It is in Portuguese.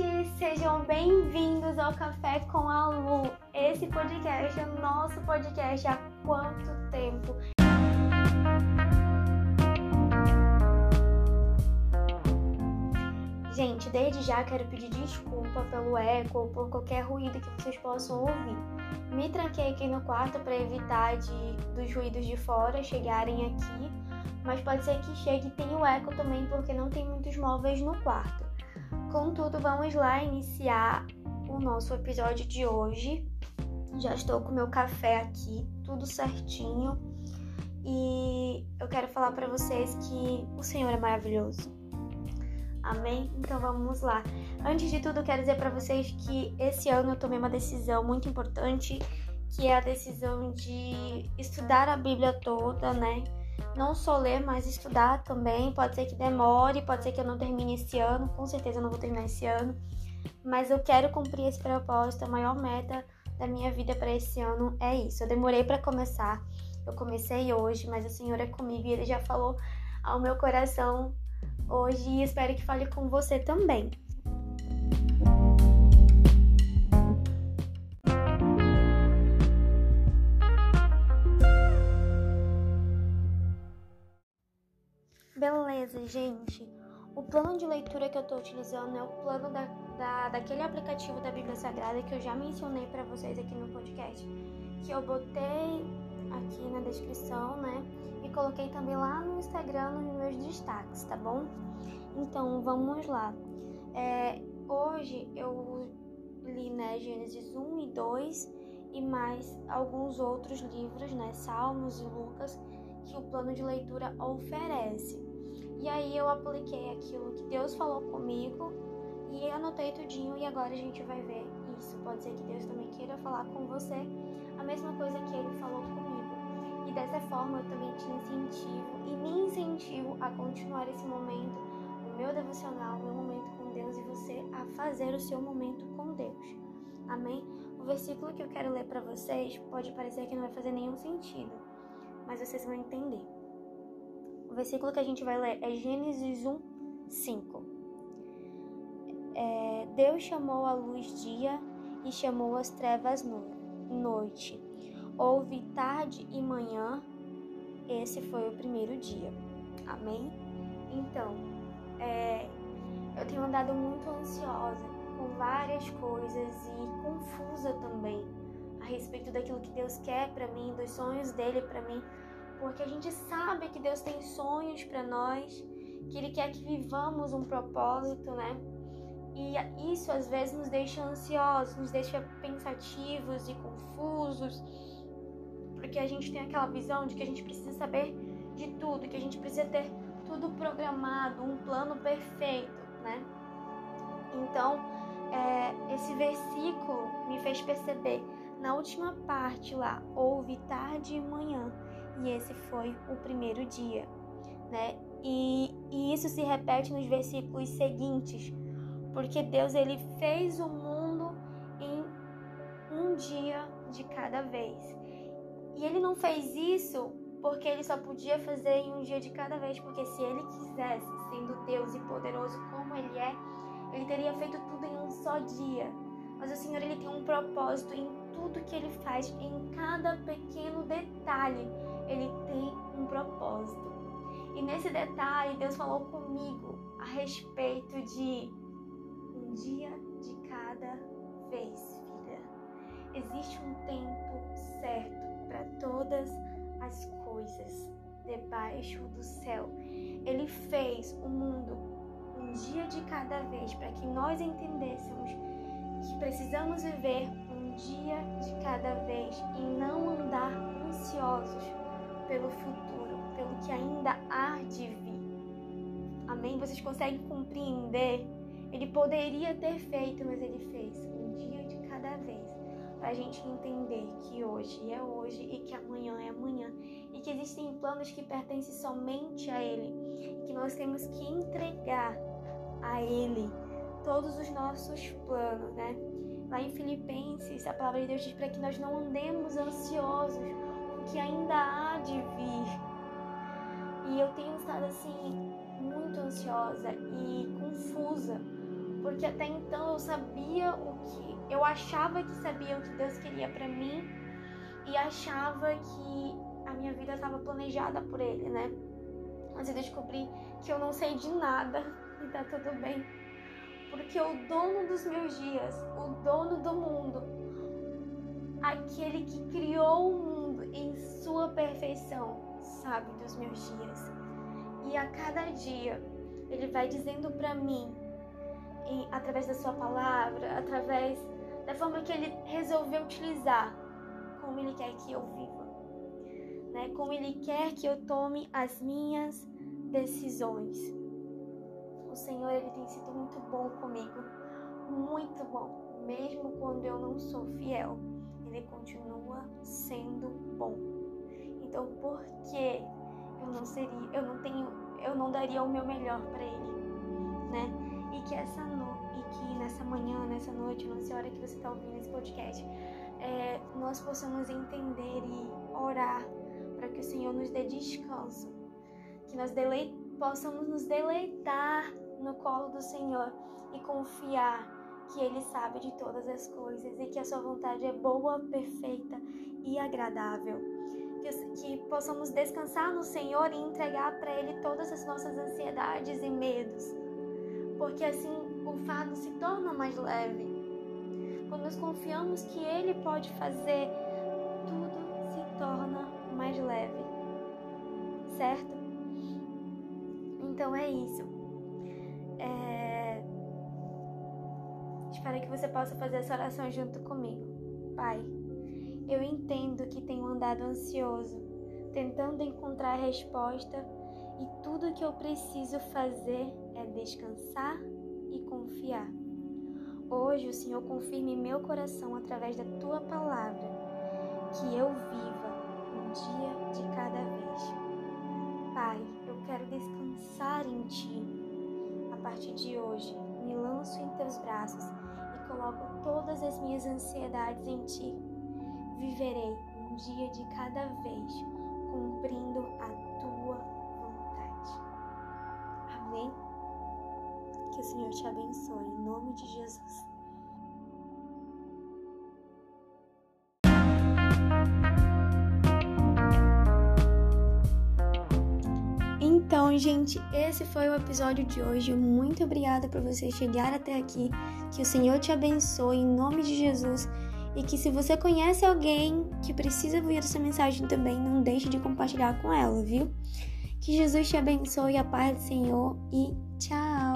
gente! Sejam bem-vindos ao Café com a Lu. Esse podcast é nosso podcast há quanto tempo? Gente, desde já quero pedir desculpa pelo eco ou por qualquer ruído que vocês possam ouvir. Me tranquei aqui no quarto para evitar de, dos ruídos de fora chegarem aqui, mas pode ser que chegue e tenha o eco também porque não tem muitos móveis no quarto. Contudo, vamos lá iniciar o nosso episódio de hoje. Já estou com meu café aqui, tudo certinho. E eu quero falar para vocês que o Senhor é maravilhoso. Amém? Então vamos lá. Antes de tudo, quero dizer para vocês que esse ano eu tomei uma decisão muito importante, que é a decisão de estudar a Bíblia toda, né? Não só ler, mas estudar também. Pode ser que demore, pode ser que eu não termine esse ano, com certeza eu não vou terminar esse ano. Mas eu quero cumprir esse propósito, a maior meta da minha vida para esse ano é isso. Eu demorei para começar, eu comecei hoje, mas o Senhor é comigo e Ele já falou ao meu coração hoje e espero que fale com você também. Beleza, gente. O plano de leitura que eu estou utilizando é o plano da, da, daquele aplicativo da Bíblia Sagrada que eu já mencionei para vocês aqui no podcast, que eu botei aqui na descrição, né? E coloquei também lá no Instagram nos meus destaques, tá bom? Então vamos lá. É, hoje eu li né, Gênesis 1 e 2 e mais alguns outros livros, né? Salmos e Lucas, que o plano de leitura oferece. E aí eu apliquei aquilo que Deus falou comigo e anotei tudinho e agora a gente vai ver isso. Pode ser que Deus também queira falar com você a mesma coisa que ele falou comigo. E dessa forma eu também te incentivo e me incentivo a continuar esse momento, o meu devocional, o meu momento com Deus e você a fazer o seu momento com Deus. Amém? O versículo que eu quero ler para vocês pode parecer que não vai fazer nenhum sentido, mas vocês vão entender. O versículo que a gente vai ler é Gênesis 1, 5. É, Deus chamou a luz dia e chamou as trevas no, noite. Houve tarde e manhã, esse foi o primeiro dia. Amém? Então, é, eu tenho andado muito ansiosa com várias coisas e confusa também a respeito daquilo que Deus quer para mim, dos sonhos dele para mim porque a gente sabe que Deus tem sonhos para nós, que Ele quer que vivamos um propósito, né? E isso às vezes nos deixa ansiosos, nos deixa pensativos e confusos, porque a gente tem aquela visão de que a gente precisa saber de tudo, que a gente precisa ter tudo programado, um plano perfeito, né? Então, é, esse versículo me fez perceber na última parte lá, houve tarde e manhã e esse foi o primeiro dia, né? E, e isso se repete nos versículos seguintes, porque Deus ele fez o mundo em um dia de cada vez. E ele não fez isso porque ele só podia fazer em um dia de cada vez, porque se ele quisesse, sendo Deus e poderoso como ele é, ele teria feito tudo em um só dia. Mas o Senhor ele tem um propósito em tudo que ele faz, em cada pequeno detalhe ele tem um propósito. E nesse detalhe, Deus falou comigo a respeito de um dia de cada vez, filha. Existe um tempo certo para todas as coisas debaixo do céu. Ele fez o mundo um dia de cada vez para que nós entendêssemos que precisamos viver um dia de cada vez e não andar ansiosos pelo futuro, pelo que ainda há de vir. Amém? Vocês conseguem compreender? Ele poderia ter feito, mas ele fez um dia de cada vez para a gente entender que hoje é hoje e que amanhã é amanhã e que existem planos que pertencem somente a Ele e que nós temos que entregar a Ele todos os nossos planos, né? Lá em Filipenses, a palavra de Deus diz para que nós não andemos ansiosos que ainda há de vir. E eu tenho estado assim muito ansiosa e confusa, porque até então eu sabia o que eu achava que sabia o que Deus queria para mim e achava que a minha vida estava planejada por Ele, né? Mas eu descobri que eu não sei de nada e tá tudo bem. Porque o dono dos meus dias, o dono do mundo, aquele que criou o mundo em sua perfeição, sabe dos meus dias. E a cada dia ele vai dizendo para mim, em, através da sua palavra, através da forma que ele resolveu utilizar, como ele quer que eu viva, né? Como ele quer que eu tome as minhas decisões. O Senhor ele tem sido muito bom comigo, muito bom, mesmo quando eu não sou fiel. Ele continua sendo bom. Então, por que eu não seria, eu não tenho, eu não daria o meu melhor para ele, né? E que essa no, e que nessa manhã, nessa noite, não sei a hora que você está ouvindo esse podcast, é, nós possamos entender e orar para que o Senhor nos dê descanso, que nós possamos nos deleitar no colo do Senhor e confiar que Ele sabe de todas as coisas e que a Sua vontade é boa, perfeita e agradável. Que, que possamos descansar no Senhor e entregar para Ele todas as nossas ansiedades e medos, porque assim o fardo se torna mais leve. Quando nós confiamos que Ele pode fazer, tudo se torna mais leve, certo? Então é isso. É... Espero que você possa fazer essa oração junto comigo. Pai, eu entendo que tenho andado ansioso, tentando encontrar a resposta, e tudo que eu preciso fazer é descansar e confiar. Hoje o Senhor confirme meu coração através da tua palavra, que eu viva um dia de cada vez. Pai, eu quero descansar em ti. A partir de hoje, me lanço em teus braços e coloco todas as minhas ansiedades em ti. Viverei um dia de cada vez, cumprindo a tua vontade. Amém? Que o Senhor te abençoe, em nome de Jesus. Então, gente, esse foi o episódio de hoje. Muito obrigada por você chegar até aqui. Que o Senhor te abençoe em nome de Jesus. E que se você conhece alguém que precisa ouvir essa mensagem também, não deixe de compartilhar com ela, viu? Que Jesus te abençoe, a paz do Senhor e tchau!